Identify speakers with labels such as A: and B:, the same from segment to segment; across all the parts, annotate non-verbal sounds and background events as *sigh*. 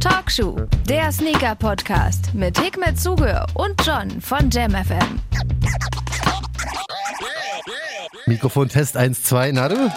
A: Talkshow, der Sneaker-Podcast mit Hikmet Zuge und John von JamFM.
B: Mikrofon Test 1, 2, na du?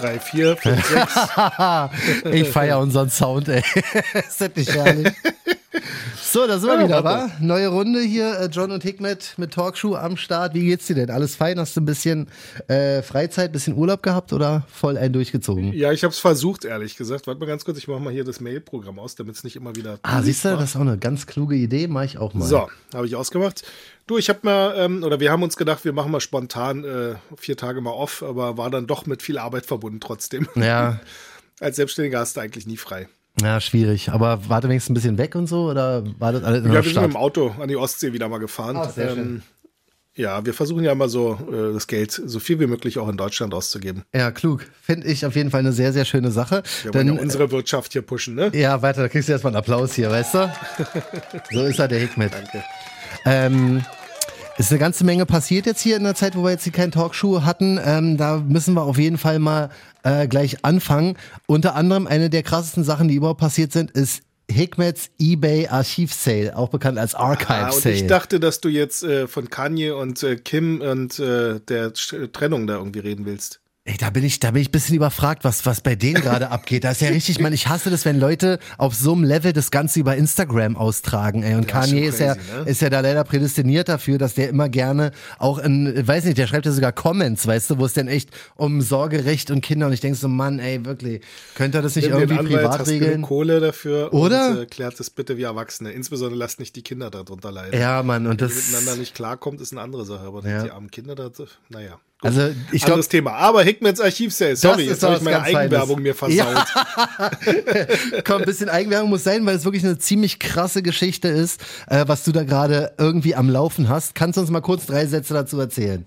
C: 3, 4, 5,
B: 6. ich feiere unseren Sound, ey. *laughs* ist das nicht herrlich? *laughs* *laughs* So, da sind wir ja, wieder, wa? Neue Runde hier, äh, John und Hikmet mit Talkshow am Start. Wie geht's dir denn? Alles fein? Hast du ein bisschen äh, Freizeit, ein bisschen Urlaub gehabt oder voll ein durchgezogen?
C: Ja, ich habe es versucht, ehrlich gesagt. Warte mal ganz kurz, ich mache mal hier das Mail-Programm aus, damit es nicht immer wieder.
B: Ah, siehst du, das ist auch eine ganz kluge Idee, mache ich auch mal.
C: So, habe ich ausgemacht. Du, ich habe mal, ähm, oder wir haben uns gedacht, wir machen mal spontan äh, vier Tage mal off, aber war dann doch mit viel Arbeit verbunden trotzdem.
B: Ja. *laughs*
C: Als Selbstständiger hast du eigentlich nie frei.
B: Ja, schwierig. Aber war du wenigstens ein bisschen weg und so? Oder war das alles
C: in Ja, wir sind mit dem Auto an die Ostsee wieder mal gefahren.
B: Ah, sehr ähm, schön.
C: Ja, wir versuchen ja immer so, äh, das Geld so viel wie möglich auch in Deutschland auszugeben.
B: Ja, klug. Finde ich auf jeden Fall eine sehr, sehr schöne Sache.
C: Wir wollen ja unsere Wirtschaft hier pushen, ne?
B: Ja, weiter, da kriegst du erstmal einen Applaus hier, weißt du? *laughs* so ist er, der Hikmet.
C: Danke.
B: Ähm, ist eine ganze Menge passiert jetzt hier in der Zeit, wo wir jetzt hier keinen Talkshow hatten. Ähm, da müssen wir auf jeden Fall mal äh, gleich anfangen. Unter anderem eine der krassesten Sachen, die überhaupt passiert sind, ist Hikmets eBay Archiv Sale, auch bekannt als Archive Sale. Ah,
C: ich dachte, dass du jetzt äh, von Kanye und äh, Kim und äh, der Trennung da irgendwie reden willst.
B: Ey, da bin ich, da bin ich ein bisschen überfragt, was, was bei denen gerade *laughs* abgeht. Da ist ja richtig, man, ich hasse das, wenn Leute auf so einem Level das Ganze über Instagram austragen, ey. Und ja, Kanye ist, ja, ne? ist ja da leider prädestiniert dafür, dass der immer gerne auch in, weiß nicht, der schreibt ja sogar Comments, weißt du, wo es denn echt um Sorgerecht und Kinder und ich denke so, Mann, ey, wirklich, könnte er das nicht Nimm irgendwie Anwalt, privat hast regeln?
C: Kohle dafür
B: Oder?
C: Und, äh, klärt das bitte wie Erwachsene. Insbesondere lasst nicht die Kinder darunter leiden.
B: Ja, Mann, und
C: Wenn
B: das.
C: miteinander nicht klarkommt, ist eine andere Sache, aber ja. die armen Kinder da, naja.
B: Also ich glaube,
C: das Thema. Aber Hickmans Archivsale, sorry, jetzt habe ich meine Eigenwerbung mir versaut.
B: Ja. *laughs* Komm, ein bisschen Eigenwerbung muss sein, weil es wirklich eine ziemlich krasse Geschichte ist, äh, was du da gerade irgendwie am Laufen hast. Kannst du uns mal kurz drei Sätze dazu erzählen?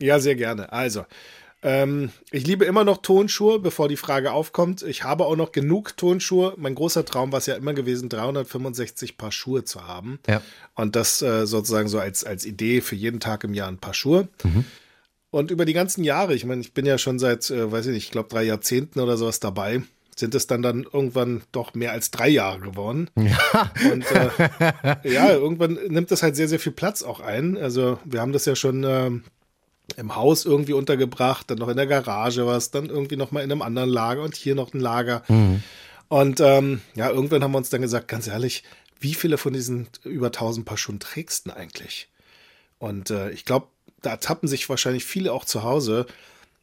C: Ja, sehr gerne. Also, ähm, ich liebe immer noch Tonschuhe, bevor die Frage aufkommt. Ich habe auch noch genug Tonschuhe. Mein großer Traum war es ja immer gewesen, 365 Paar Schuhe zu haben.
B: Ja.
C: Und das äh, sozusagen so als, als Idee für jeden Tag im Jahr ein Paar Schuhe. Mhm. Und über die ganzen Jahre, ich meine, ich bin ja schon seit, äh, weiß ich nicht, ich glaube drei Jahrzehnten oder sowas dabei, sind es dann dann irgendwann doch mehr als drei Jahre geworden. *laughs*
B: Ja.
C: Und äh, ja, irgendwann nimmt das halt sehr, sehr viel Platz auch ein. Also wir haben das ja schon äh, im Haus irgendwie untergebracht, dann noch in der Garage was, dann irgendwie noch mal in einem anderen Lager und hier noch ein Lager. Mhm. Und ähm, ja, irgendwann haben wir uns dann gesagt, ganz ehrlich, wie viele von diesen über 1000 Paar Schuhen trägst du eigentlich? Und äh, ich glaube, da tappen sich wahrscheinlich viele auch zu Hause,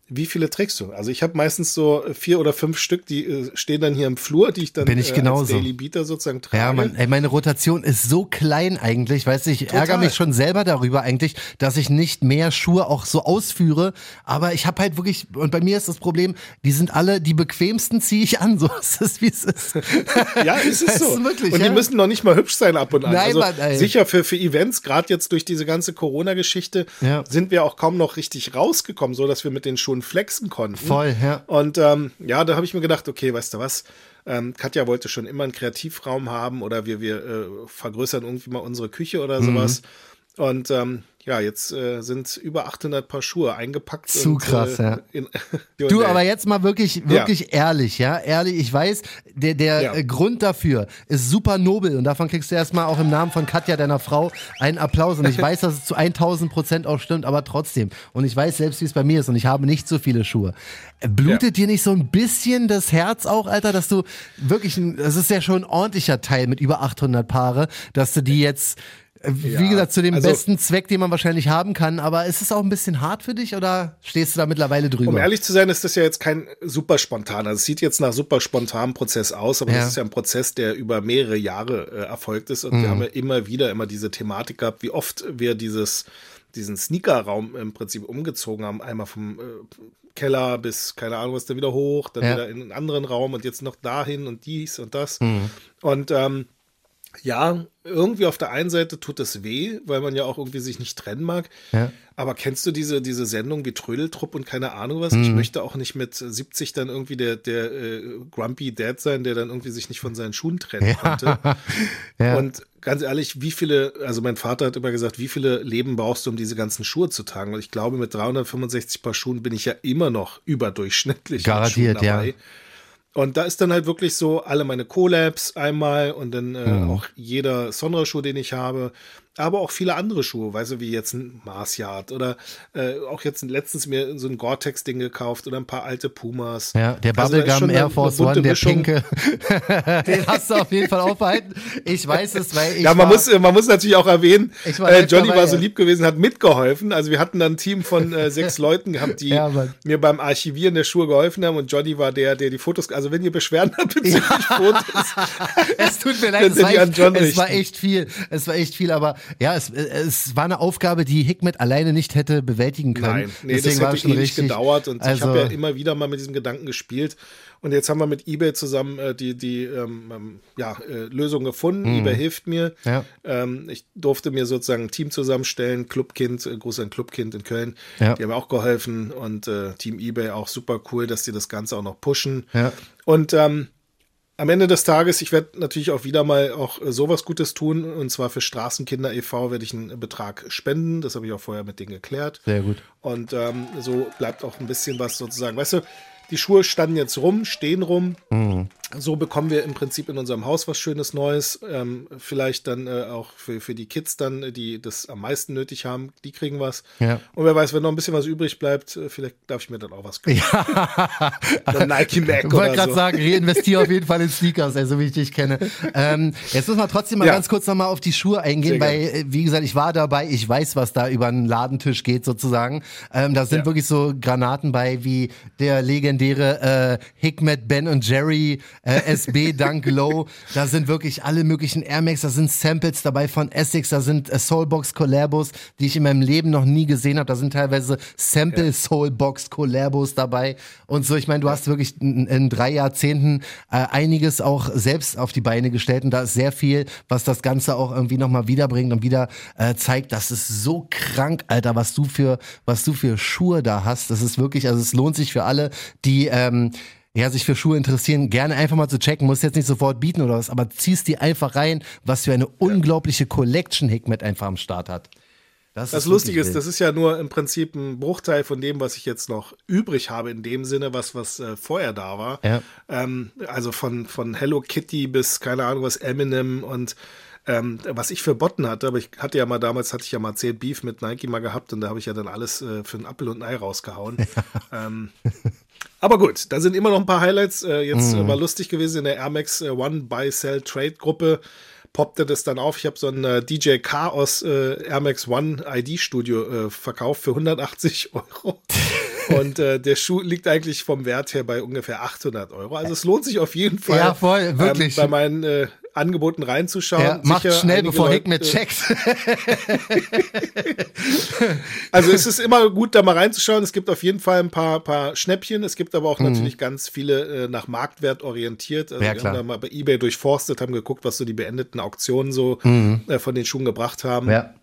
C: wie viele trägst du? Also ich habe meistens so vier oder fünf Stück, die äh, stehen dann hier im Flur, die ich dann
B: Bin ich äh, als
C: Daily Beater sozusagen trage.
B: Ja, man, ey, meine Rotation ist so klein eigentlich, weißt du, ich Total. ärgere mich schon selber darüber eigentlich, dass ich nicht mehr Schuhe auch so ausführe, aber ich habe halt wirklich, und bei mir ist das Problem, die sind alle, die bequemsten ziehe ich an, *laughs* so ist es, wie es ist. *laughs*
C: ja, ist es so. Ist wirklich, und ja? die müssen noch nicht mal hübsch sein ab und an.
B: Nein,
C: also
B: Mann, ey.
C: sicher für, für Events, gerade jetzt durch diese ganze Corona-Geschichte,
B: ja.
C: sind wir auch kaum noch richtig rausgekommen, so dass wir mit den Schuhen flexen konnten.
B: Voll, ja.
C: Und ähm, ja, da habe ich mir gedacht, okay, weißt du was? Ähm, Katja wollte schon immer einen Kreativraum haben oder wir, wir äh, vergrößern irgendwie mal unsere Küche oder mhm. sowas. Und ähm, ja, jetzt äh, sind über 800 Paar Schuhe eingepackt.
B: Zu
C: und,
B: krass,
C: äh,
B: ja. In, *laughs* du, aber jetzt mal wirklich, wirklich ja. ehrlich, ja, ehrlich. Ich weiß, der, der ja. Grund dafür ist super nobel und davon kriegst du erstmal auch im Namen von Katja, deiner Frau, einen Applaus. Und ich *laughs* weiß, dass es zu 1000 Prozent auch stimmt, aber trotzdem. Und ich weiß selbst, wie es bei mir ist und ich habe nicht so viele Schuhe. Blutet ja. dir nicht so ein bisschen das Herz auch, Alter, dass du wirklich, das ist ja schon ein ordentlicher Teil mit über 800 Paare, dass du die jetzt wie ja, gesagt, zu dem also, besten Zweck, den man wahrscheinlich haben kann. Aber ist es auch ein bisschen hart für dich oder stehst du da mittlerweile drüber?
C: Um ehrlich zu sein, ist das ja jetzt kein super spontaner. Also es sieht jetzt nach super spontanem Prozess aus, aber ja. das ist ja ein Prozess, der über mehrere Jahre äh, erfolgt ist. Und mhm. wir haben ja immer wieder immer diese Thematik gehabt, wie oft wir dieses, diesen Sneaker-Raum im Prinzip umgezogen haben. Einmal vom äh, Keller bis, keine Ahnung, was dann wieder hoch, dann ja. wieder in einen anderen Raum und jetzt noch dahin und dies und das.
B: Mhm.
C: Und ähm, ja, irgendwie auf der einen Seite tut es weh, weil man ja auch irgendwie sich nicht trennen mag.
B: Ja.
C: Aber kennst du diese, diese Sendung wie Trödeltrupp und keine Ahnung was? Mhm. Ich möchte auch nicht mit 70 dann irgendwie der, der äh, Grumpy Dad sein, der dann irgendwie sich nicht von seinen Schuhen trennen ja. konnte. *laughs*
B: ja.
C: Und ganz ehrlich, wie viele, also mein Vater hat immer gesagt, wie viele Leben brauchst du, um diese ganzen Schuhe zu tragen? Und ich glaube, mit 365 Paar Schuhen bin ich ja immer noch überdurchschnittlich.
B: Garantiert, ja.
C: Und da ist dann halt wirklich so alle meine Collabs einmal und dann äh, mhm. auch jeder Sonra-Schuh, den ich habe aber auch viele andere Schuhe, weißt du, wie jetzt ein Mars Yard oder äh, auch jetzt letztens mir so ein Gore-Tex-Ding gekauft oder ein paar alte Pumas.
B: Ja, der also Bubblegum Air Force One, der Mischung. pinke, *laughs* den hast du auf jeden Fall aufbehalten. Ich weiß es, weil ich
C: Ja, man, war, muss, man muss natürlich auch erwähnen, äh, Johnny dabei, war so lieb gewesen, hat mitgeholfen. Also wir hatten dann ein Team von äh, sechs *laughs* Leuten gehabt, die ja, mir beim Archivieren der Schuhe geholfen haben und Johnny war der, der die Fotos, also wenn ihr Beschwerden habt *laughs* bezüglich ja. Fotos.
B: es tut mir leid, es war, es war echt viel, es war echt viel, aber ja, es, es war eine Aufgabe, die Hikmet alleine nicht hätte bewältigen können. Nein,
C: nee, Deswegen das hätte schon ewig richtig, gedauert und also, ich habe ja immer wieder mal mit diesem Gedanken gespielt. Und jetzt haben wir mit eBay zusammen äh, die, die ähm, ähm ja, äh, Lösung gefunden. Mhm. eBay hilft mir. Ja. Ähm, ich durfte mir sozusagen ein Team zusammenstellen. Clubkind, äh, Gruß an Clubkind in Köln. Ja. Die haben auch geholfen. Und äh, Team eBay auch super cool, dass die das Ganze auch noch pushen. Ja. Und ähm, am Ende des Tages, ich werde natürlich auch wieder mal auch äh, sowas Gutes tun. Und zwar für Straßenkinder e.V. werde ich einen Betrag spenden. Das habe ich auch vorher mit denen geklärt.
B: Sehr gut.
C: Und ähm, so bleibt auch ein bisschen was sozusagen. Weißt du, die Schuhe standen jetzt rum, stehen rum. Mhm. So bekommen wir im Prinzip in unserem Haus was Schönes Neues. Ähm, vielleicht dann äh, auch für, für die Kids dann, die das am meisten nötig haben, die kriegen was. Ja. Und wer weiß, wenn noch ein bisschen was übrig bleibt, äh, vielleicht darf ich mir dann auch was kaufen. Ja. *laughs*
B: Ein Nike Mac Ich wollte gerade so. sagen, reinvestiere auf jeden *laughs* Fall in Sneakers, also wie ich dich kenne. Ähm, jetzt muss man trotzdem mal ja. ganz kurz nochmal auf die Schuhe eingehen, weil, äh, wie gesagt, ich war dabei, ich weiß, was da über einen Ladentisch geht sozusagen. Ähm, da sind ja. wirklich so Granaten bei, wie der legendäre äh, Hikmet Ben und Jerry äh, SB Dunk Low. Da sind wirklich alle möglichen Air Max, da sind Samples dabei von Essex, da sind äh, Soulbox Collabos, die ich in meinem Leben noch nie gesehen habe. Da sind teilweise Sample. Soulbox Collabos dabei und so. Ich meine, du hast wirklich in, in drei Jahrzehnten äh, einiges auch selbst auf die Beine gestellt und da ist sehr viel, was das Ganze auch irgendwie nochmal wiederbringt und wieder äh, zeigt, das ist so krank, Alter, was du für, was du für Schuhe da hast. Das ist wirklich, also es lohnt sich für alle, die ähm, ja, sich für Schuhe interessieren, gerne einfach mal zu checken, muss jetzt nicht sofort bieten oder was, aber ziehst die einfach rein, was für eine unglaubliche Collection Hikmet einfach am Start hat.
C: Das, das Lustige ist, das ist ja nur im Prinzip ein Bruchteil von dem, was ich jetzt noch übrig habe, in dem Sinne, was, was äh, vorher da war. Ja. Ähm, also von, von Hello Kitty bis, keine Ahnung, was Eminem und ähm, was ich für Botten hatte, aber ich hatte ja mal damals, hatte ich ja mal 10 Beef mit Nike mal gehabt und da habe ich ja dann alles äh, für einen Apfel und ein Ei rausgehauen. *laughs* Ja. Ähm, aber gut, da sind immer noch ein paar Highlights. Äh, jetzt mhm. war lustig gewesen in der Air Max äh, One Buy Sell Trade Gruppe poppte das dann auf. Ich habe so ein äh, DJ Chaos äh, Air Max One ID Studio äh, verkauft für 180 *laughs* Euro. Und äh, der Schuh liegt eigentlich vom Wert her bei ungefähr 800 Euro. Also es lohnt sich auf jeden Fall.
B: Ja, voll, wirklich.
C: Ähm, bei meinen äh, Angeboten reinzuschauen. Ja,
B: macht schnell, bevor Hick mit checkt. *laughs*
C: also es ist immer gut, da mal reinzuschauen. Es gibt auf jeden Fall ein paar, paar Schnäppchen. Es gibt aber auch mhm. natürlich ganz viele äh, nach Marktwert orientiert. Also ja, wir haben da mal bei eBay durchforstet, haben geguckt, was so die beendeten Auktionen so mhm. äh, von den Schuhen gebracht haben. Ja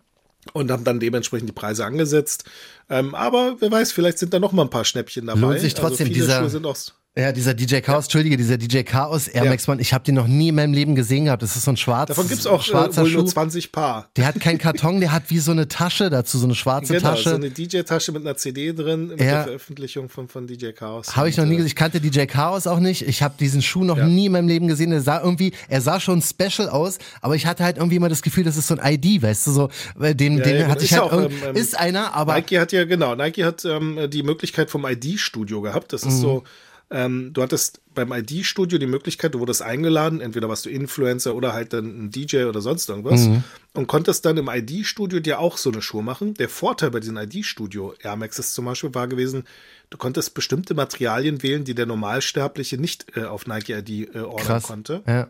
C: und haben dann dementsprechend die Preise angesetzt. Ähm, aber wer weiß, vielleicht sind da noch mal ein paar Schnäppchen dabei.
B: Lohnt sich also trotzdem also dieser, Schuhe sind auch ja, dieser DJ Chaos, Entschuldige, dieser DJ Chaos Air Max One, ich habe den noch nie in meinem Leben gesehen gehabt. Das ist so ein schwarzer
C: Davon gibt's auch äh, schwarzer wohl Schuh. nur 20 Paar.
B: Der hat keinen Karton, der hat wie so eine Tasche dazu, so eine schwarze genau, Tasche. so
C: eine DJ-Tasche mit einer CD drin, mit ja. der Veröffentlichung von, von DJ Chaos.
B: Habe ich noch nie äh, gesehen. Ich kannte DJ Chaos auch nicht. Ich habe diesen Schuh noch ja. nie in meinem Leben gesehen. Der sah irgendwie, er sah schon special aus, aber ich hatte halt irgendwie immer das Gefühl, das ist so ein ID, weißt du, so, den, ja, den ja, hatte ich halt, auch, ähm, ähm, ist einer, aber.
C: Nike hat ja, genau, Nike hat ähm, die Möglichkeit vom ID-Studio gehabt. Das ist mhm. so, ähm, du hattest beim ID-Studio die Möglichkeit, du wurdest eingeladen, entweder warst du Influencer oder halt dann ein DJ oder sonst irgendwas mhm. und konntest dann im ID-Studio dir auch so eine Schuhe machen. Der Vorteil bei diesen ID-Studio Air Maxes zum Beispiel war gewesen, du konntest bestimmte Materialien wählen, die der Normalsterbliche nicht äh, auf Nike ID äh, ordern Krass. konnte. Ja.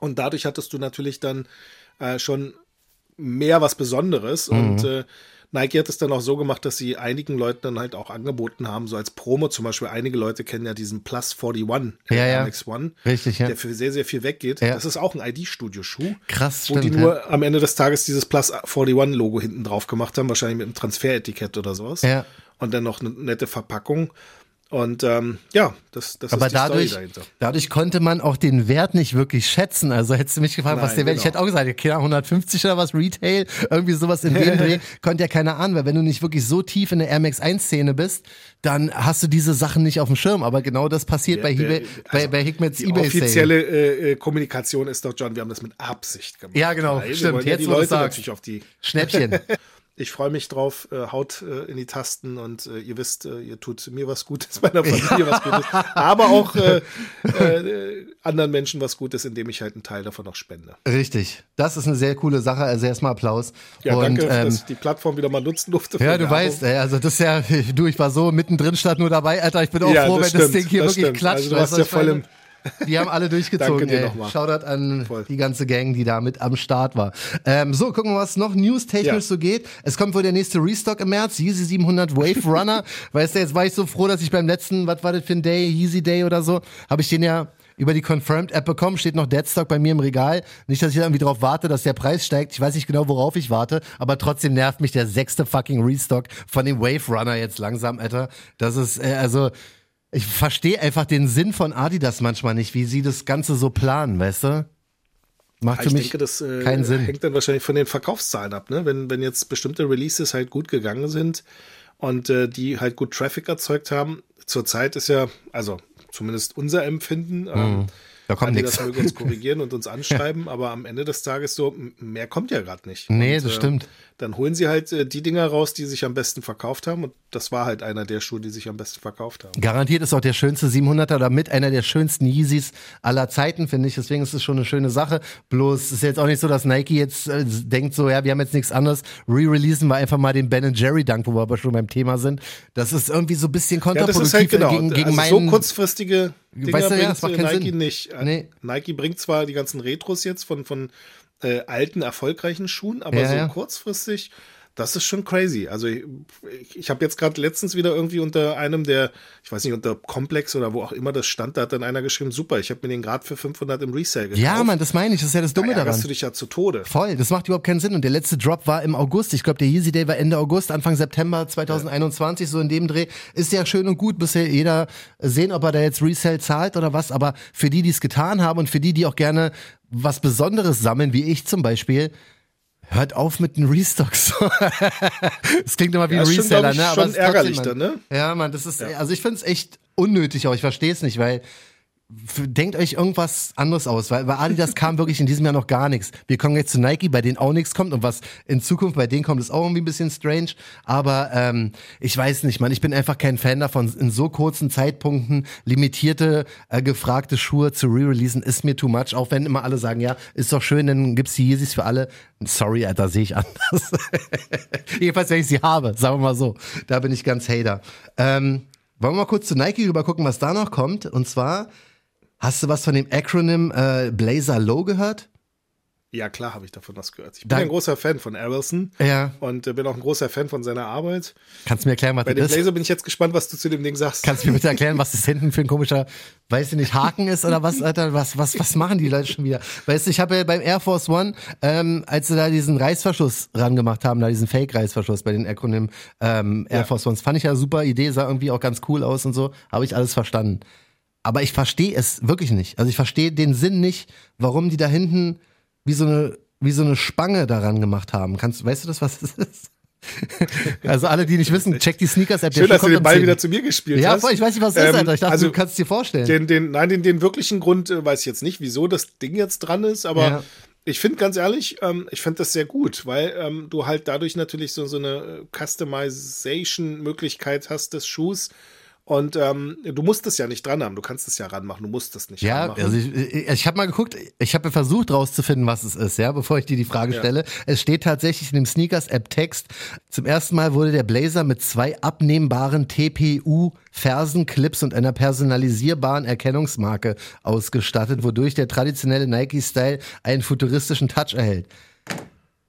C: Und dadurch hattest du natürlich dann äh, schon mehr was Besonderes mhm. und äh, Nike hat es dann auch so gemacht, dass sie einigen Leuten dann halt auch angeboten haben, so als Promo zum Beispiel. Einige Leute kennen ja diesen Plus 41,
B: ja, ja.
C: MX One,
B: Richtig, ja.
C: der für sehr, sehr viel weggeht. Ja. Das ist auch ein ID-Studio-Schuh.
B: Krass,
C: Wo stimmt, die nur ja. am Ende des Tages dieses Plus 41-Logo hinten drauf gemacht haben, wahrscheinlich mit einem Transferetikett oder sowas. Ja. Und dann noch eine nette Verpackung. Und ähm, ja, das, das
B: Aber
C: ist die
B: dadurch,
C: Story dahinter.
B: dadurch konnte man auch den Wert nicht wirklich schätzen. Also hättest du mich gefragt, was
C: Nein,
B: der Wert, ich
C: genau.
B: hätte auch gesagt, okay, 150 oder was, Retail, irgendwie sowas in dem *laughs* Dreh, konnte ja keiner ahnen, weil wenn du nicht wirklich so tief in der Air Max 1 Szene bist, dann hast du diese Sachen nicht auf dem Schirm. Aber genau das passiert bei,
C: Der-
B: eBay, bei,
C: also
B: bei Hickmans
C: Die
B: eBay Sale.
C: offizielle äh, äh, Kommunikation ist doch, John, wir haben das mit Absicht gemacht.
B: Ja, genau,
C: wir
B: stimmt.
C: wollen ja
B: Jetzt,
C: die Leute natürlich auf die
B: Schnäppchen. *laughs*
C: Ich freue mich drauf, äh, haut äh, in die Tasten und äh, ihr wisst, äh, ihr tut mir was Gutes, *laughs* meiner Familie was Gutes, aber auch äh, äh, anderen Menschen was Gutes, indem ich halt einen Teil davon auch spende.
B: Richtig. Das ist eine sehr coole Sache. Also erstmal Applaus.
C: Ja,
B: Und,
C: danke,
B: ähm,
C: dass ich die Plattform wieder mal nutzen durfte.
B: Ja, du weißt, ey, also das ist ja, *laughs* du, ich war so mittendrin statt nur dabei, Alter. Ich bin auch
C: Ja,
B: froh, wenn
C: das
B: das
C: stimmt,
B: Ding hier
C: das
B: wirklich
C: stimmt.
B: klatscht.
C: Also du hast ja voll im-
B: Die haben alle durchgezogen.
C: Danke dir nochmal.
B: Shoutout an
C: Voll.
B: die ganze Gang, die da mit am Start war. Ähm, so, gucken wir, was noch newstechnisch
C: Ja.
B: so geht. Es kommt wohl der nächste Restock im März, Yeezy 700 Wave *laughs* Runner. weißt du, jetzt war ich so froh, dass ich beim letzten, was war das für ein Day, Yeezy Day oder so, habe ich den ja über die Confirmed App bekommen, steht noch Deadstock bei mir im Regal. Nicht, dass ich irgendwie drauf warte, dass der Preis steigt. Ich weiß nicht genau, worauf ich warte, aber trotzdem nervt mich der sechste fucking Restock von dem Wave Runner jetzt langsam, Alter. Das ist, äh, also, ich verstehe einfach den Sinn von Adidas manchmal nicht, wie sie das Ganze so planen, weißt du? Macht für
C: Ich
B: mich
C: denke, das äh,
B: keinen Sinn.
C: hängt dann wahrscheinlich von den Verkaufszahlen ab, ne? Wenn, wenn jetzt bestimmte Releases halt gut gegangen sind und äh, die halt gut Traffic erzeugt haben. Zurzeit ist ja, also zumindest unser Empfinden, ähm,
B: Mhm. Da kommt nix.
C: das möge uns *laughs* korrigieren und uns anschreiben, aber am Ende des Tages so, mehr kommt ja gerade nicht.
B: Nee,
C: und,
B: das
C: äh,
B: stimmt.
C: Dann holen sie halt äh, die Dinger raus, die sich am besten verkauft haben und das war halt einer der Schuhe, die sich am besten verkauft haben.
B: Garantiert ist auch der schönste 700er oder mit einer der schönsten Yeezys aller Zeiten, finde ich. Deswegen ist es schon eine schöne Sache. Bloß ist jetzt auch nicht so, dass Nike jetzt äh, denkt so, ja, wir haben jetzt nichts anderes. Re-releasen wir einfach mal den Ben Jerry Dank, wo wir aber schon beim Thema sind. Das ist irgendwie so ein bisschen
C: Ja, das
B: kontraproduktiv
C: ist halt genau.
B: gegen, gegen
C: also so
B: meinen.
C: kurzfristige Dinger
B: Weißt du, ja,
C: bringt Nike
B: Sinn.
C: nicht.
B: Nee.
C: Nike bringt zwar die ganzen Retros jetzt von, von äh, alten, erfolgreichen Schuhen, aber
B: Ja,
C: so
B: ja.
C: kurzfristig, das ist schon crazy. Also ich, ich habe jetzt gerade letztens wieder irgendwie unter einem der, ich weiß nicht, unter Komplex oder wo auch immer das stand, da hat dann einer geschrieben, super, ich habe mir den gerade für 500 im Resale gekauft.
B: ja, Mann, das meine ich. Das ist ja das Dumme
C: da
B: daran.
C: du dich ja zu Tode.
B: Voll, das macht überhaupt keinen Sinn. Und der letzte Drop war im August. Ich glaube, der Yeezy Day war Ende August, Anfang September 2021, so in dem Dreh. Ist ja schön und gut, bis ja jeder sehen, ob er da jetzt Resell zahlt oder was. Aber für die, die es getan haben und für die, die auch gerne was Besonderes sammeln, wie ich zum Beispiel, hört auf mit den Restocks. *laughs* Es klingt immer wie
C: Ja,
B: ein
C: schon,
B: Reseller,
C: glaub ich,
B: ne?
C: schon
B: ist trotzdem,
C: ärgerlich dann, ne?
B: Ja, Mann, das ist, also ich finde es echt unnötig, aber ich verstehe es nicht, weil denkt euch irgendwas anderes aus, weil bei Adidas kam wirklich in diesem Jahr noch gar nichts. Wir kommen jetzt zu Nike, bei denen auch nichts kommt und was in Zukunft bei denen kommt, ist auch irgendwie ein bisschen strange. Aber ähm, ich weiß nicht, man, ich bin einfach kein Fan davon, in so kurzen Zeitpunkten limitierte, äh, gefragte Schuhe zu re-releasen, ist mir too much. Auch wenn immer alle sagen, ja, ist doch schön, dann gibt's die Yeezys für alle. Sorry, Alter, sehe ich anders. *laughs* Jedenfalls, wenn ich sie habe, sagen wir mal so. Da bin ich ganz Hater. Ähm, wollen wir mal kurz zu Nike rüber gucken, was da noch kommt? Und zwar, hast du was von dem Acronym äh, Blazer Low gehört?
C: Ja, klar habe ich davon was gehört. Ich bin
B: Dank-
C: ein großer Fan von Arelson
B: Ja.
C: und äh, bin auch ein großer Fan von seiner Arbeit.
B: Kannst du mir erklären, was
C: Bei
B: das
C: dem
B: ist?
C: Blazer bin ich jetzt gespannt, was du zu dem Ding sagst.
B: Kannst du mir bitte *laughs* erklären, was das hinten für ein komischer, weiß ich nicht, Haken ist oder was, Alter? Was, was, was machen die Leute schon wieder? Weißt du, ich habe ja beim Air Force One, ähm, als sie da diesen Reißverschluss rangemacht haben, da diesen Fake-Reißverschluss bei den Acronym ähm, Air
C: Ja.
B: Force Ones, fand ich ja eine super Idee, sah irgendwie auch ganz cool aus und so, habe ich alles verstanden. Aber ich verstehe es wirklich nicht. Also ich verstehe den Sinn nicht, warum die da hinten wie so eine, wie so eine Spange daran gemacht haben. Kannst, weißt du das, was das ist? *laughs* also alle, die nicht wissen, check die Sneakers-App.
C: Schön, dass du den Ball
B: 10.
C: wieder zu mir gespielt
B: Ja,
C: hast.
B: voll, ich weiß nicht, was das ist,
C: Ähm,
B: Alter. Ich dachte,
C: also
B: du kannst es dir vorstellen.
C: Den, den, nein, den, den wirklichen Grund äh, weiß ich jetzt nicht, wieso das Ding jetzt dran ist, aber
B: Ja.
C: ich finde ganz ehrlich, ähm, ich finde das sehr gut, weil ähm, du halt dadurch natürlich so, so eine äh, Customization-Möglichkeit hast des Schuhs. Und ähm, du musst es ja nicht dran haben, du kannst es ja ranmachen, du musst es nicht
B: Ja,
C: ranmachen.
B: also ich, ich, ich habe mal geguckt, ich habe versucht rauszufinden, was es ist, ja, bevor ich dir die Frage
C: Ja.
B: stelle. Es steht tatsächlich in dem Sneakers-App-Text, zum ersten Mal wurde der Blazer mit zwei abnehmbaren TPU-Fersenclips und einer personalisierbaren Erkennungsmarke ausgestattet, wodurch der traditionelle Nike-Style einen futuristischen Touch erhält.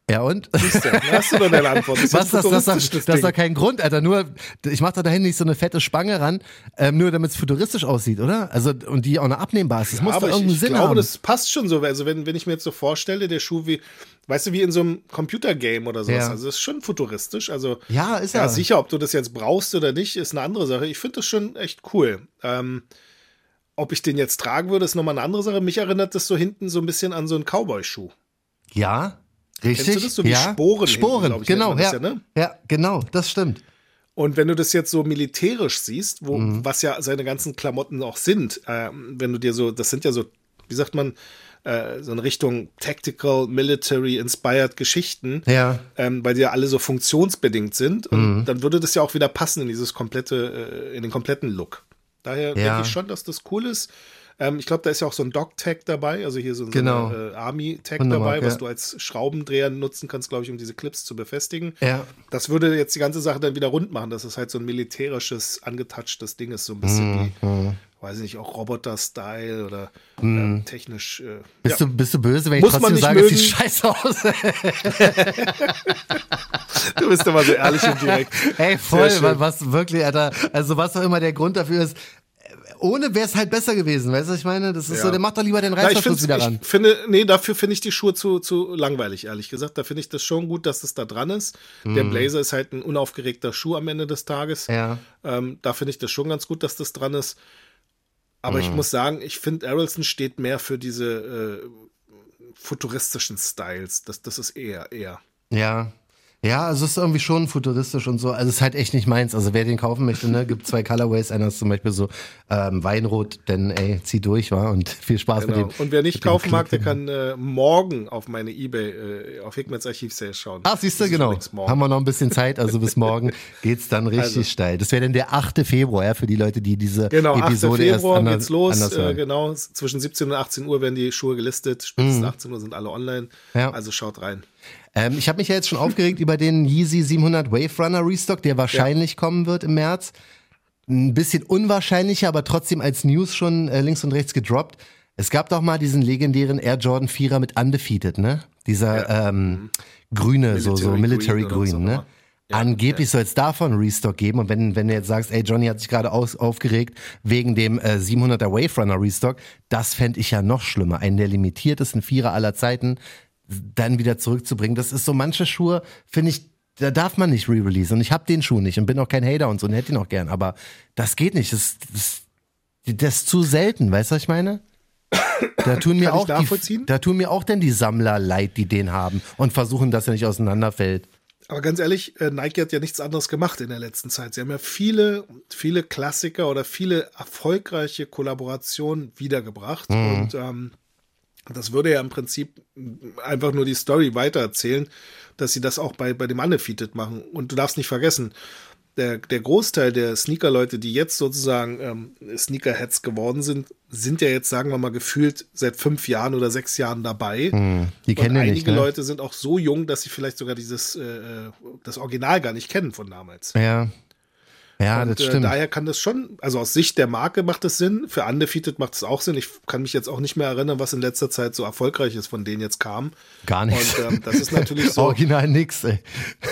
B: Ja und?
C: Hast du doch deine Antwort.
B: Das Was, das, das, das, das ist doch kein Grund, Alter. Nur, ich mach da dahin nicht so eine fette Spange ran, ähm, nur damit es futuristisch aussieht, oder? Also, und die auch noch abnehmbar ist. Das ja, muss doch irgendeinen ich, Sinn
C: glaube,
B: haben.
C: das passt schon so. Also, wenn, wenn ich mir jetzt so vorstelle, der Schuh wie, weißt du, wie in so einem Computergame oder sowas. Ja. Also, das ist schon futuristisch. Also,
B: ja, ist ja.
C: ja. sicher, ob du das jetzt brauchst oder nicht, ist eine andere Sache. Ich finde das schon echt cool. Ähm, ob ich den jetzt tragen würde, ist nochmal eine andere Sache. Mich erinnert das so hinten so ein bisschen an so einen Cowboy-Schuh.
B: Ja, Richtig? Kennst du
C: das? So wie ja. Sporen.
B: Sporen, hinten, ich, genau. Ja. Ja, ne? ja, genau, das stimmt.
C: Und wenn du das jetzt so militärisch siehst, wo, mhm. was ja seine ganzen Klamotten auch sind, äh, wenn du dir so, das sind ja so, wie sagt man, äh, so in Richtung Tactical, Military Inspired Geschichten,
B: ja.
C: ähm, weil die ja alle so funktionsbedingt sind. Und mhm. dann würde das ja auch wieder passen in dieses komplette, äh, in den kompletten Look. Daher denke ich schon, dass das cool ist. Ähm, ich glaube, da ist ja auch so ein Dock-Tag dabei, also hier so ein
B: genau.
C: äh, Army-Tag dabei, was ja. du als Schraubendreher nutzen kannst, glaube ich, um diese Clips zu befestigen.
B: Ja.
C: Das würde jetzt die ganze Sache dann wieder rund machen, dass es halt so ein militärisches, angetatschtes Ding ist, so ein bisschen mhm. wie mhm. weiß ich nicht, auch Roboter-Style oder mm. ähm, technisch. Äh,
B: bist, ja. du, bist du böse, wenn ich Muss trotzdem sage, es sieht scheiße aus? *laughs*
C: du bist immer so ehrlich und direkt.
B: Ey, voll, was wirklich, Alter, also was auch immer der Grund dafür ist, ohne wäre es halt besser gewesen, weißt du, was ich meine? Das ist ja. so, der macht doch lieber den Reißverschluss wieder ran.
C: Ich finde, nee, dafür finde ich die Schuhe zu, zu langweilig, ehrlich gesagt. Da finde ich das schon gut, dass das da dran ist. Mm. Der Blazer ist halt ein unaufgeregter Schuh am Ende des Tages.
B: Ja.
C: Ähm, da finde ich das schon ganz gut, dass das dran ist. Aber mm. ich mhm. muss sagen, ich finde, Arrelson steht mehr für diese äh, futuristischen Styles. Das, das ist eher, eher.
B: Ja, ja, also es ist irgendwie schon futuristisch und so. Also es ist halt echt nicht meins. Also wer den kaufen möchte, ne, gibt zwei Colorways. Einer ist zum Beispiel so ähm, Weinrot, denn ey, zieh durch, war und *laughs* viel Spaß genau. mit dem.
C: Und wer nicht kaufen mag, der kann äh, morgen auf meine Ebay, äh, auf Hickmans Archivsale schauen.
B: Ah, siehst du, genau. Haben wir noch ein bisschen Zeit, also bis morgen *laughs* geht's dann richtig also. steil. Das wäre dann der 8. Februar, ja, für die Leute, die diese
C: genau,
B: Episode
C: 8. Februar erst geht's los. Äh, genau, zwischen 17 und 18 Uhr werden die Schuhe gelistet. Spätestens mhm. 18 Uhr sind alle online. Ja. Also schaut rein.
B: Ähm, ich habe mich ja jetzt schon aufgeregt über den Yeezy 700 Wave Runner Restock, der wahrscheinlich ja. kommen wird im März. Ein bisschen unwahrscheinlicher, aber trotzdem als News schon äh, links und rechts gedroppt. Es gab doch mal diesen legendären Air Jordan 4er mit Undefeated, ne? Dieser ja. ähm, grüne, Military so, so Military Green, Green ne? Ja, Angeblich ja. soll es davon Restock geben. Und wenn, wenn du jetzt sagst, ey, Johnny hat sich gerade aufgeregt wegen dem äh, 700er Wave Runner Restock, das fände ich ja noch schlimmer. Einen der limitiertesten Vierer aller Zeiten dann wieder zurückzubringen. Das ist so manche Schuhe, finde ich, da darf man nicht re-release. Und ich habe den Schuh nicht und bin auch kein Hater und so und hätte ihn auch gern. Aber das geht nicht. Das, das, das ist zu selten, weißt du, was ich meine? Da tun mir auch die, da tun mir auch denn die Sammler leid, die den haben und versuchen, dass er nicht auseinanderfällt.
C: Aber ganz ehrlich, äh, Nike hat ja nichts anderes gemacht in der letzten Zeit. Sie haben ja viele, viele Klassiker oder viele erfolgreiche Kollaborationen wiedergebracht. Mhm. Und ähm, das würde ja im Prinzip einfach nur die Story weitererzählen, dass sie das auch bei, bei dem Undefeated machen. Und du darfst nicht vergessen, der, der Großteil der Sneaker-Leute, die jetzt sozusagen ähm, Sneakerheads geworden sind, sind ja jetzt, sagen wir mal, gefühlt seit fünf Jahren oder sechs Jahren dabei.
B: Hm, die kennen
C: Und einige
B: nicht, ne?
C: Leute sind auch so jung, dass sie vielleicht sogar dieses äh, äh das Original gar nicht kennen von damals.
B: Ja. Ja, und, das äh, stimmt.
C: Äh, daher kann das schon, also aus Sicht der Marke macht das Sinn. Für Undefeated macht es auch Sinn. Ich kann mich jetzt auch nicht mehr erinnern, was in letzter Zeit so erfolgreich ist, von denen jetzt kam.
B: Gar nichts.
C: Und ähm, das ist natürlich *laughs* so.
B: Original nix, ey.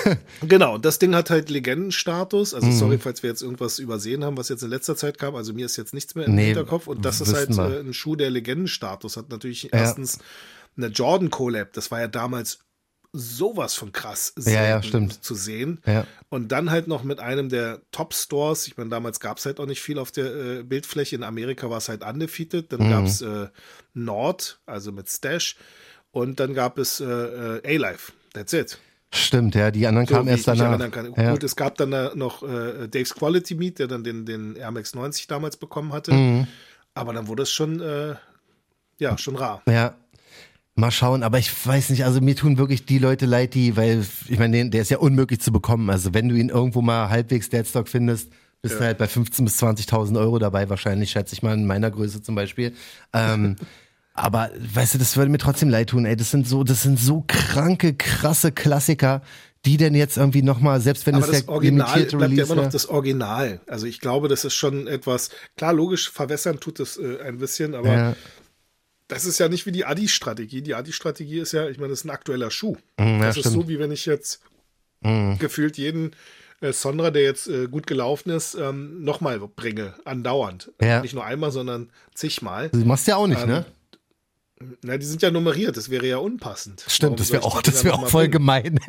B: *laughs*
C: genau, das Ding hat halt Legendenstatus. Also, mhm. sorry, falls wir jetzt irgendwas übersehen haben, was jetzt in letzter Zeit kam. Also, mir ist jetzt nichts mehr im nee, Hinterkopf. Und das ist halt äh, ein Schuh, der Legendenstatus hat. Natürlich ja. erstens eine Jordan Collab. Das war ja damals sowas von krass
B: ja, ja, stimmt.
C: zu sehen.
B: Ja.
C: Und dann halt noch mit einem der Top-Stores. Ich meine, damals gab es halt auch nicht viel auf der äh, Bildfläche. In Amerika war es halt undefeated. Dann mhm. gab es äh, Nord, also mit Stash. Und dann gab es äh, äh A-Life. That's it.
B: Stimmt, ja, die anderen so, kamen erst danach.
C: Ja. Gut, es gab dann noch äh, Dave's Quality Meet, der dann den, den Air Max 90 damals bekommen hatte. Mhm. Aber dann wurde es schon, äh, ja, schon rar.
B: Ja, Mal schauen, aber ich weiß nicht, also mir tun wirklich die Leute leid, die, weil ich meine, der ist ja unmöglich zu bekommen. Also wenn du ihn irgendwo mal halbwegs Deadstock findest, bist ja. du halt bei 15.000 bis 20.000 Euro dabei, wahrscheinlich, schätze ich mal, in meiner Größe zum Beispiel. Ähm, *laughs* aber weißt du, das würde mir trotzdem leid tun, ey. Das sind so, das sind so kranke, krasse Klassiker, die denn jetzt irgendwie nochmal, selbst wenn
C: aber
B: es
C: das der Original bleibt Release ja immer noch das Original. Also ich glaube, das ist schon etwas, klar, logisch verwässern tut es äh, ein bisschen, aber ja das ist ja nicht wie die Adi-Strategie. Die Adi-Strategie ist ja, ich meine, das ist ein aktueller Schuh. Mm, das stimmt. ist so, wie wenn ich jetzt mm. gefühlt jeden äh, Sonra, der jetzt äh, gut gelaufen ist, ähm, nochmal bringe, andauernd. Ja. Nicht nur einmal, sondern zigmal.
B: Du machst ja auch nicht, ähm, ne?
C: Na, die sind ja nummeriert, das wäre ja unpassend.
B: Stimmt, Warum das wäre auch, das wär auch voll gemein.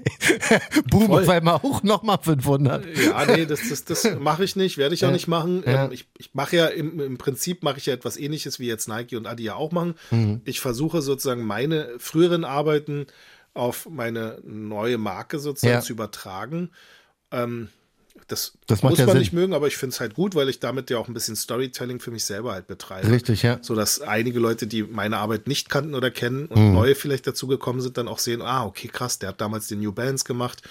B: *laughs* Boom, voll. auf einmal auch nochmal 500.
C: Ja, nee, *laughs* das, das, das mache ich nicht, werde ich auch nicht machen. Ja. Ähm, ich, ich mache ja im, im Prinzip mache ich ja etwas ähnliches, wie jetzt Nike und Adi ja auch machen. Mhm. Ich versuche sozusagen meine früheren Arbeiten auf meine neue Marke sozusagen ja. zu übertragen. Ähm, das, das muss man Sinn. nicht mögen, aber ich finde es halt gut, weil ich damit ja auch ein bisschen Storytelling für mich selber halt betreibe.
B: Richtig, ja.
C: So dass einige Leute, die meine Arbeit nicht kannten oder kennen und mhm. neue vielleicht dazugekommen sind, dann auch sehen, ah, okay, krass, der hat damals den New Balance gemacht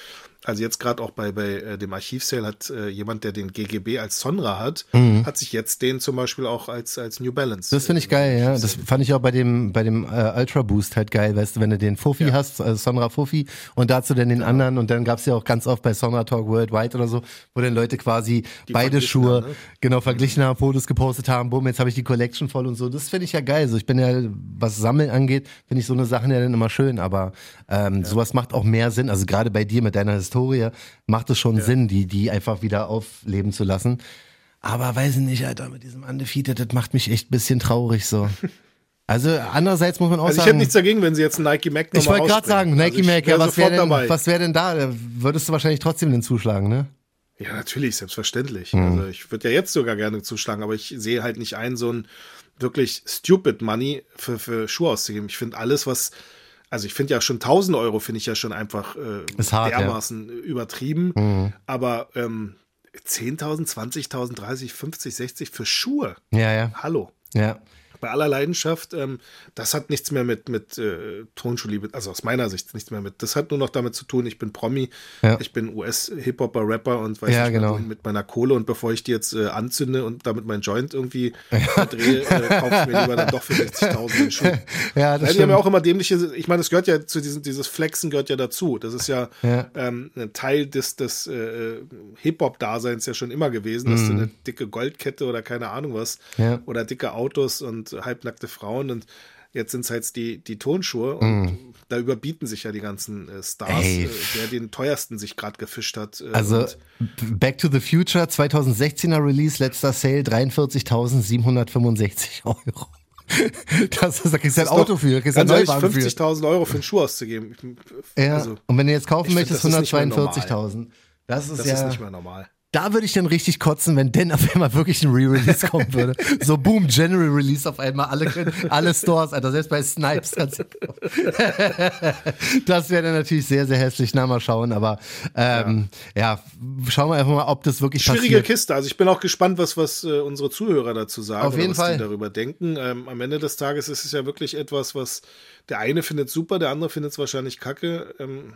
C: also jetzt gerade auch bei, bei äh, dem Archivsale hat äh, jemand, der den GGB als Sonra hat, mhm. hat sich jetzt den zum Beispiel auch als, als New Balance.
B: Das finde ich geil, ja. Das fand ich auch bei dem, bei dem äh, Ultra Boost halt geil, weißt du, wenn du den Fofi ja. hast, also Sonra Fofi und dazu dann den ja. anderen und dann gab es ja auch ganz oft bei Sonra Talk Worldwide oder so, wo dann Leute quasi die beide Schuhe ne? genau verglichen haben, Fotos gepostet haben, boom, jetzt habe ich die Collection voll und so. Das finde ich ja geil. So, ich bin ja, was Sammeln angeht, finde ich so eine Sachen ja dann immer schön, aber ähm, ja. sowas macht auch mehr Sinn. Also gerade bei dir mit deiner Historie macht es schon ja. Sinn, die, die einfach wieder aufleben zu lassen. Aber weiß ich nicht, Alter, mit diesem Undefeated, das macht mich echt ein bisschen traurig so. *laughs* Also andererseits muss man auch
C: also
B: sagen.
C: Ich hätte nichts dagegen, wenn sie jetzt einen Nike Mac
B: Ich wollte gerade sagen, Nike also Mac, ja, was wäre denn, was wär denn da? Würdest du wahrscheinlich trotzdem den zuschlagen, ne?
C: Ja, natürlich, selbstverständlich. Mhm. Also ich würde ja jetzt sogar gerne zuschlagen, aber ich sehe halt nicht ein, so ein wirklich stupid Money für, für Schuhe auszugeben. Ich finde alles, was also ich finde ja schon 1000 Euro finde ich ja schon einfach äh, hart, dermaßen ja. übertrieben. Mhm. Aber ähm, 10.000, 20.000, 30, 50, 60 für Schuhe.
B: Ja, ja.
C: Hallo.
B: Ja
C: bei aller Leidenschaft, ähm, das hat nichts mehr mit, mit äh, Tonschuhliebe, also aus meiner Sicht nichts mehr mit. Das hat nur noch damit zu tun, ich bin Promi, ja. ich bin US-Hip-Hopper, Rapper und weiß ja, nicht, genau. mit meiner Kohle und bevor ich die jetzt äh, anzünde und damit mein Joint irgendwie *laughs* ja. drehe, äh, kaufe ich mir lieber dann doch für 60.000 den Schuh. *laughs* Ja, das Weil die haben ja auch immer dämliche, ich meine, das gehört ja zu diesem, dieses Flexen gehört ja dazu. Das ist ja. Ähm, ein Teil des, des äh, Hip-Hop-Daseins ja schon immer gewesen, dass du mhm. eine dicke Goldkette oder keine Ahnung was oder dicke Autos und halbnackte Frauen und jetzt sind es halt die, die Tonschuhe und mm. da überbieten sich ja die ganzen äh, Stars, äh, der den teuersten sich gerade gefischt hat.
B: Äh, also Back to the Future 2016er Release, letzter Sale 43.765 *laughs* Euro. Das ist, da kriegst du ein Auto für,
C: kriegst ein 50.000 Euro für einen Schuh auszugeben.
B: Ja, also, und wenn du jetzt kaufen möchtest, 142.000. Das ist
C: das
B: ja.
C: ist nicht mehr normal.
B: Da würde ich dann richtig kotzen, wenn denn auf einmal wirklich ein Re-Release *laughs* kommen würde. So boom, General Release auf einmal, alle, alle Stores, Alter, selbst bei Snipes *laughs* Das wäre dann natürlich sehr, sehr hässlich. Na, mal schauen, aber ähm, ja. ja. schauen wir einfach mal, ob das wirklich
C: Schwierige
B: passiert.
C: Kiste. Also ich bin auch gespannt, was, was äh, unsere Zuhörer dazu sagen.
B: Auf jeden
C: was
B: Fall.
C: die darüber denken. Ähm, am Ende des Tages ist es ja wirklich etwas, was der eine findet super, der andere findet es wahrscheinlich kacke. Ähm,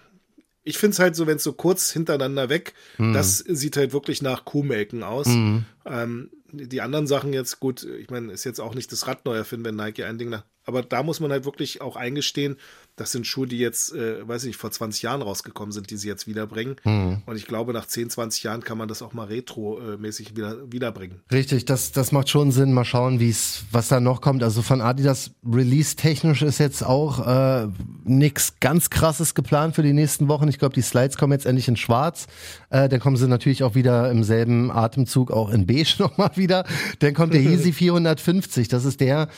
C: ich finde es halt so, wenn es so kurz hintereinander weg, mhm. das sieht halt wirklich nach Kuhmelken aus. Mhm. Ähm, die anderen Sachen jetzt, gut, ich meine, ist jetzt auch nicht das Rad neu erfinden, wenn Nike ein Ding nach. Aber da muss man halt wirklich auch eingestehen, das sind Schuhe, die jetzt, äh, weiß ich, vor 20 Jahren rausgekommen sind, die sie jetzt wiederbringen. Mhm. Und ich glaube, nach 10, 20 Jahren kann man das auch mal retro-mäßig wieder, wiederbringen.
B: Richtig, das, das macht schon Sinn. Mal schauen, wie es, was da noch kommt. Also von Adidas Release-technisch ist jetzt auch äh, nichts ganz krasses geplant für die nächsten Wochen. Ich glaube, die Slides kommen jetzt endlich in schwarz. Äh, dann kommen sie natürlich auch wieder im selben Atemzug auch in beige *laughs* nochmal wieder. Dann kommt der *laughs* Yeezy 450. Das ist der,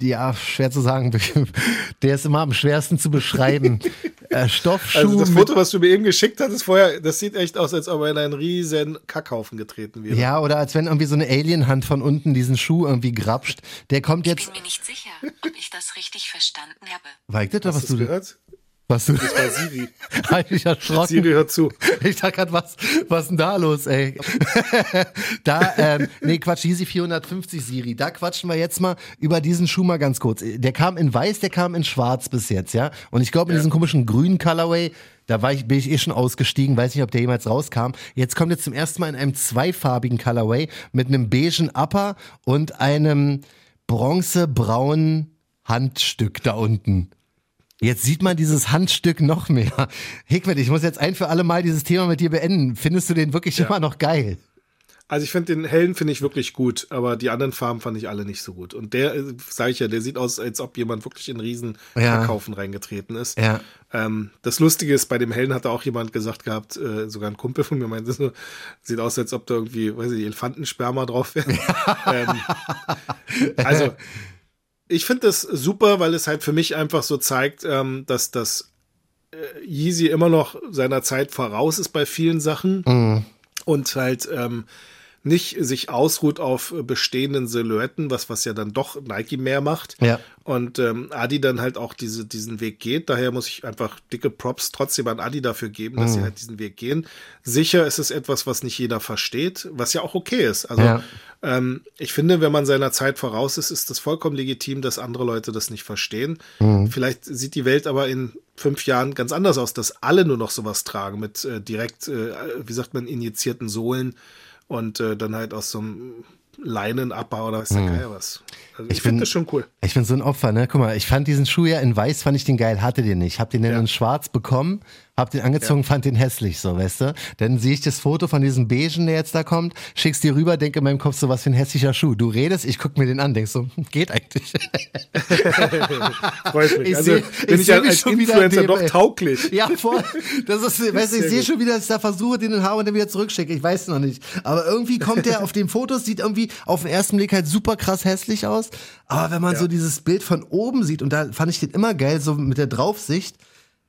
B: ja, schwer zu sagen. *laughs* Der ist immer am schwersten zu beschreiben. *laughs* äh, Stoffschuh. Also
C: das Foto, was du mir eben geschickt hattest vorher, das sieht echt aus, als ob er in einen riesen Kackhaufen getreten wäre.
B: Ja, oder als wenn irgendwie so eine Alienhand von unten diesen Schuh irgendwie grapscht. Der kommt jetzt. Ich
D: bin mir nicht sicher, ob ich das richtig verstanden habe.
B: Weigtet, was du
C: gehört?
B: Was du?
C: Das war Siri. *laughs*
B: mich erschrocken.
C: Siri hört zu.
B: Ich dachte gerade, was, was ist denn da los, ey? *laughs* da, ähm, nee, Quatsch, Easy 450 Siri. Da quatschen wir jetzt mal über diesen Schuh mal ganz kurz. Der kam in weiß, der kam in schwarz bis jetzt, ja? Und ich glaube, in ja. diesem komischen grünen Colorway, da war ich, bin ich eh schon ausgestiegen, weiß nicht, ob der jemals rauskam. Jetzt kommt jetzt zum ersten Mal in einem zweifarbigen Colorway mit einem beigen Upper und einem bronzebraunen Handstück da unten. Jetzt sieht man dieses Handstück noch mehr. Hickmet, ich muss jetzt ein für alle Mal dieses Thema mit dir beenden. Findest du den wirklich ja. immer noch geil?
C: Also ich finde den hellen finde ich wirklich gut, aber die anderen Farben fand ich alle nicht so gut. Und der, äh, sage ich ja, der sieht aus, als ob jemand wirklich in riesen ja. Verkaufen reingetreten ist.
B: Ja.
C: Ähm, das Lustige ist, bei dem hellen hat da auch jemand gesagt gehabt, äh, sogar ein Kumpel von mir meinte so, sieht aus, als ob da irgendwie, weiß ich, Elefantensperma drauf wäre. *laughs* ähm, also ich finde das super, weil es halt für mich einfach so zeigt, ähm, dass das äh, Yeezy immer noch seiner Zeit voraus ist bei vielen Sachen. Mhm. Und halt ähm, nicht sich ausruht auf bestehenden Silhouetten, was, was ja dann doch Nike mehr macht.
B: Ja.
C: Und ähm, Adi dann halt auch diese, diesen Weg geht. Daher muss ich einfach dicke Props trotzdem an Adi dafür geben, dass mhm. sie halt diesen Weg gehen. Sicher ist es etwas, was nicht jeder versteht, was ja auch okay ist. Also ja. ähm, ich finde, wenn man seiner Zeit voraus ist, ist das vollkommen legitim, dass andere Leute das nicht verstehen. Mhm. Vielleicht sieht die Welt aber in fünf Jahren ganz anders aus, dass alle nur noch sowas tragen mit äh, direkt, äh, wie sagt man, injizierten Sohlen und äh, dann halt aus so einem Leinenabbau oder was der hm. Geier was. Also ich, ich finde das schon cool.
B: Ich bin so ein Opfer, ne? Guck mal, ich fand diesen Schuh ja in weiß, fand ich den geil, hatte den nicht. Hab den dann ja. in schwarz bekommen, hab den angezogen, ja. fand den hässlich, so, weißt du? Dann sehe ich das Foto von diesem Beigen, der jetzt da kommt, schickst dir rüber, denke in meinem Kopf so, was für ein hässlicher Schuh. Du redest, ich guck mir den an, denkst so, geht eigentlich. *laughs*
C: Freut mich. Ich also, seh, bin ich, ich als schon Influencer doch tauglich.
B: Ja, voll. Das ist, *laughs* weißt du, ich sehe schon wieder, dass ich da versuche, den Haar und dann wieder zurückschicke. Ich weiß noch nicht. Aber irgendwie kommt der auf den Fotos, sieht irgendwie auf den ersten Blick halt super krass hässlich aus. Aber wenn man ja. so dieses Bild von oben sieht, und da fand ich den immer geil, so mit der Draufsicht,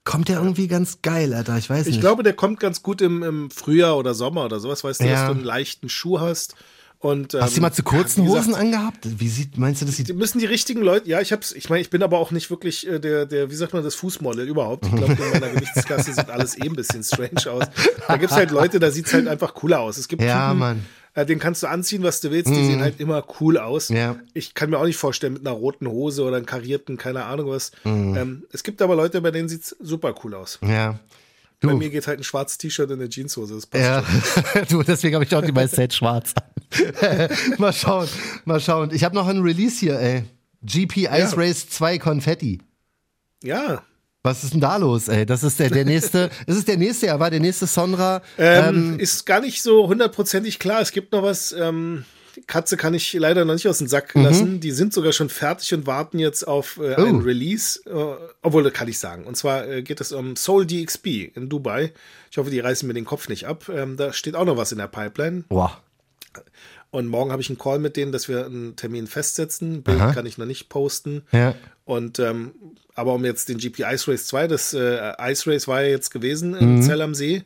B: kommt der irgendwie ganz geil, Alter. Ich weiß
C: nicht.
B: Ich
C: glaube, der kommt ganz gut im, im Frühjahr oder Sommer oder sowas. Weißt du, ja. dass du einen leichten Schuh hast. Und,
B: ähm, Hast du mal zu kurzen ja, Hosen angehabt? Wie sieht, meinst du, das sieht.
C: Die müssen die richtigen Leute, ja, ich hab's, ich meine, ich bin aber auch nicht wirklich äh, der, der, wie sagt man, das Fußmodel überhaupt. Ich glaube, in meiner *laughs* Gewichtsklasse sieht alles eh ein bisschen strange aus. Da gibt's halt Leute, da sieht's halt einfach cooler aus. Es gibt
B: ja, Typen,
C: Mann. Äh, den kannst du anziehen, was du willst. Die mm. sehen halt immer cool aus.
B: Ja.
C: Ich kann mir auch nicht vorstellen, mit einer roten Hose oder einem karierten, keine Ahnung was. Mm. Ähm, es gibt aber Leute, bei denen sieht's super cool aus.
B: Ja.
C: Du. Bei mir geht halt ein schwarzes T-Shirt und eine Jeanshose. Das
B: passt ja, *laughs* du, deswegen habe ich auch die meiste Zeit schwarz *laughs* mal schauen, mal schauen. Ich habe noch ein Release hier, ey. GP Ice ja. Race 2 Konfetti.
C: Ja,
B: was ist denn da los, ey? Das ist der, der nächste, *laughs* ist es der nächste, ja, war der nächste Sonra?
C: Ähm, ähm, ist gar nicht so hundertprozentig klar. Es gibt noch was, ähm, Katze kann ich leider noch nicht aus dem Sack mhm. lassen. Die sind sogar schon fertig und warten jetzt auf äh, oh. ein Release. Äh, obwohl, das kann ich sagen. Und zwar äh, geht es um Soul DXP in Dubai. Ich hoffe, die reißen mir den Kopf nicht ab. Ähm, da steht auch noch was in der Pipeline.
B: Boah.
C: Und morgen habe ich einen Call mit denen, dass wir einen Termin festsetzen. Bild Aha. kann ich noch nicht posten.
B: Ja.
C: Und ähm, aber um jetzt den GP Ice Race 2, das äh, Ice Race war ja jetzt gewesen in mhm. Zell am See.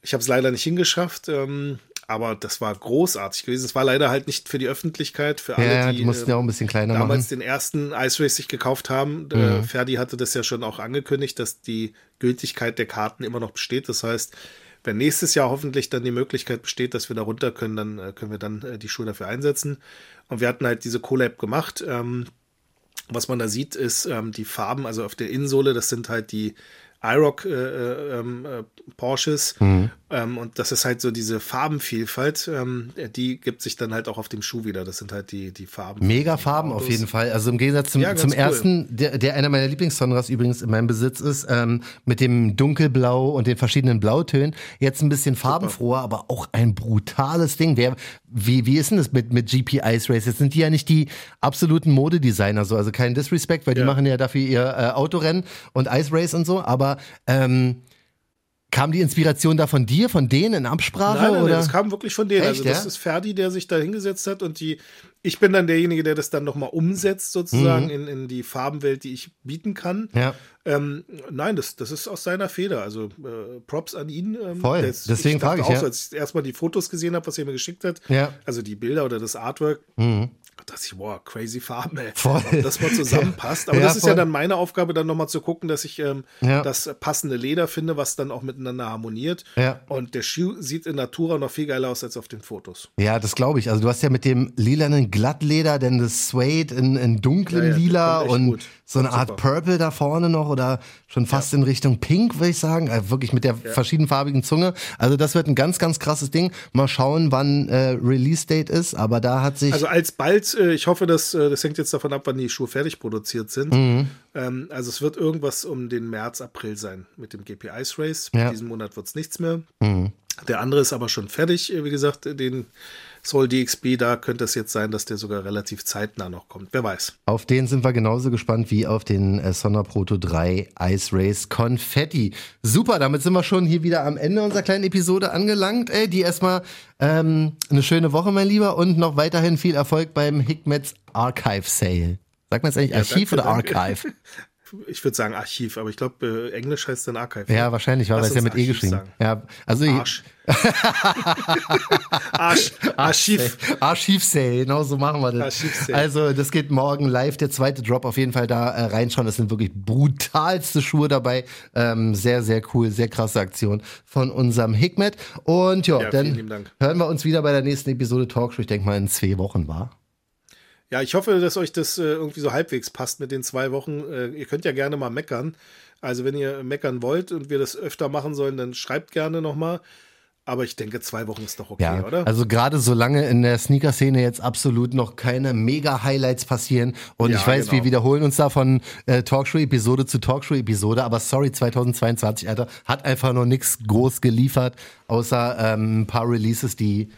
C: Ich habe es leider nicht hingeschafft, ähm, aber das war großartig gewesen. Es war leider halt nicht für die Öffentlichkeit, für alle,
B: ja,
C: die,
B: die mussten ja auch ein bisschen kleiner
C: damals
B: machen.
C: den ersten Ice Race sich gekauft haben. Äh, mhm. Äh, Ferdi hatte das ja schon auch angekündigt, dass die Gültigkeit der Karten immer noch besteht. Das heißt, wenn nächstes Jahr hoffentlich dann die Möglichkeit besteht, dass wir da runter können, dann äh, können wir dann äh, die Schuhe dafür einsetzen. Und wir hatten halt diese Collab gemacht. Ähm, was man da sieht, ist ähm, die Farben, also auf der Innensohle, das sind halt die iRock äh, äh, ähm, äh, Porsches. Mhm. Ähm, und das ist halt so diese Farbenvielfalt, ähm, die gibt sich dann halt auch auf dem Schuh wieder. Das sind halt die, die Farben.
B: Mega Farben auf jeden Fall. Also im Gegensatz zum, ja, zum cool. ersten, der, der einer meiner Lieblingssonras übrigens in meinem Besitz ist, ähm, mit dem dunkelblau und den verschiedenen Blautönen. Jetzt ein bisschen farbenfroher, aber auch ein brutales Ding. Der, wie, wie ist denn das mit, mit GP Ice Race? Jetzt sind die ja nicht die absoluten Modedesigner, so. also kein Disrespect, weil ja. die machen ja dafür ihr äh, Autorennen und Ice Race und so, aber ähm, Kam die Inspiration da von dir, von denen in Absprache? Nein, nein, oder?
C: Nein, das kam wirklich von denen. Echt, also das ja? ist Ferdi, der sich da hingesetzt hat und die, ich bin dann derjenige, der das dann nochmal umsetzt, sozusagen, mhm. in, in die Farbenwelt, die ich bieten kann.
B: Ja.
C: Ähm, nein, das, das ist aus seiner Feder. Also äh, Props an ihn.
B: Ähm, Voll. Das, Deswegen frage ich. Auch, ja.
C: als ich erstmal die Fotos gesehen habe, was er mir geschickt hat,
B: ja.
C: also die Bilder oder das Artwork,
B: mhm
C: dachte ich, wow, crazy Farben, ey.
B: Voll.
C: Das mal *laughs* zusammenpasst. Aber ja, das ist voll. ja dann meine Aufgabe, dann nochmal zu gucken, dass ich ähm, ja. das passende Leder finde, was dann auch miteinander harmoniert.
B: Ja.
C: Und der Schuh sieht in Natura noch viel geiler aus als auf den Fotos.
B: Ja, das glaube ich. Also du hast ja mit dem lilanen Glattleder, denn das Suede in, in dunklem Lila und gut. So eine Art super. Purple da vorne noch oder schon fast in Richtung Pink, würde ich sagen. Also wirklich mit der verschiedenfarbigen Zunge. Also das wird ein ganz, ganz krasses Ding. Mal schauen, wann äh, Release-Date ist. Aber da hat sich...
C: Also alsbald äh, ich hoffe, dass äh, das hängt jetzt davon ab, wann die Schuhe fertig produziert sind.
B: Mhm.
C: Ähm, also es wird irgendwas um den März, April sein mit dem GP Ice Race.
B: Ja.
C: Diesen Monat wird es nichts mehr.
B: Mhm.
C: Der andere ist aber schon fertig, wie gesagt, den Soul DXB, da könnte es jetzt sein, dass der sogar relativ zeitnah noch kommt. Wer weiß.
B: Auf den sind wir genauso gespannt wie auf den äh, Sonner Proto 3 Ice Race Confetti. Super, damit sind wir schon hier wieder am Ende unserer kleinen Episode angelangt. Ey, die erstmal ähm, eine schöne Woche, mein Lieber, und noch weiterhin viel Erfolg beim Hikmets Archive Sale. Sagt man jetzt eigentlich Archiv ja, danke, oder Archive? *laughs*
C: ich würde sagen Archiv, aber ich glaube, äh, Englisch heißt dann Archive.
B: Ja, wahrscheinlich, weil es ja mit E geschrieben. Sagen. Ja, also
C: Arsch. *laughs* Arsch. Archiv.
B: Archiv-Sale, genau so machen wir das. Archiv also, das geht morgen live, der zweite Drop. Auf jeden Fall da äh, reinschauen. Das sind wirklich brutalste Schuhe dabei. Ähm, sehr, sehr cool, sehr krasse Aktion von unserem Hikmet. Und jo, ja, dann hören wir uns wieder bei der nächsten Episode Talkshow. Ich denke mal in zwei Wochen, war.
C: Ja, ich hoffe, dass euch das äh, irgendwie so halbwegs passt mit den zwei Wochen. Äh, ihr könnt ja gerne mal meckern. Also wenn ihr meckern wollt und wir das öfter machen sollen, dann schreibt gerne nochmal. Aber ich denke, zwei Wochen ist doch okay, ja, oder?
B: Also gerade solange in der Sneaker-Szene jetzt absolut noch keine Mega-Highlights passieren und ja, ich weiß, genau. wir wiederholen uns da von äh, Talkshow-Episode zu Talkshow-Episode, aber sorry, 2022, Alter, hat einfach noch nichts groß geliefert, außer ähm, ein paar Releases, die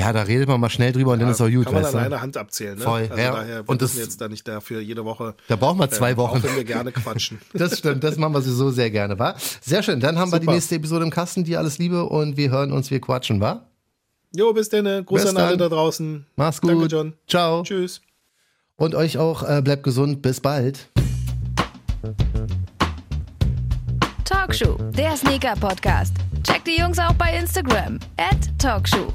B: ja, da redet man mal schnell drüber und ja, dann ist auch gut.
C: Kann man an einer Hand abzählen. Ne?
B: Voll.
C: Also
B: ja.
C: daher, und das jetzt da nicht dafür jede Woche.
B: Da brauchen wir zwei äh, Wochen. Auch
C: wenn wir gerne quatschen. *laughs*
B: das stimmt, das machen wir so sehr gerne, wa? Sehr schön. Dann haben Super. wir die nächste Episode im Kasten. Die alles Liebe und wir hören uns, wir quatschen, wa?
C: Jo, bis dann. Gruß bis an alle da draußen.
B: Mach's gut.
C: Danke, John.
B: Ciao.
C: Tschüss.
B: Und euch auch, äh, bleibt gesund. Bis bald.
A: Talkshow, der Sneaker-Podcast. Checkt die Jungs auch bei Instagram. At Talkshow.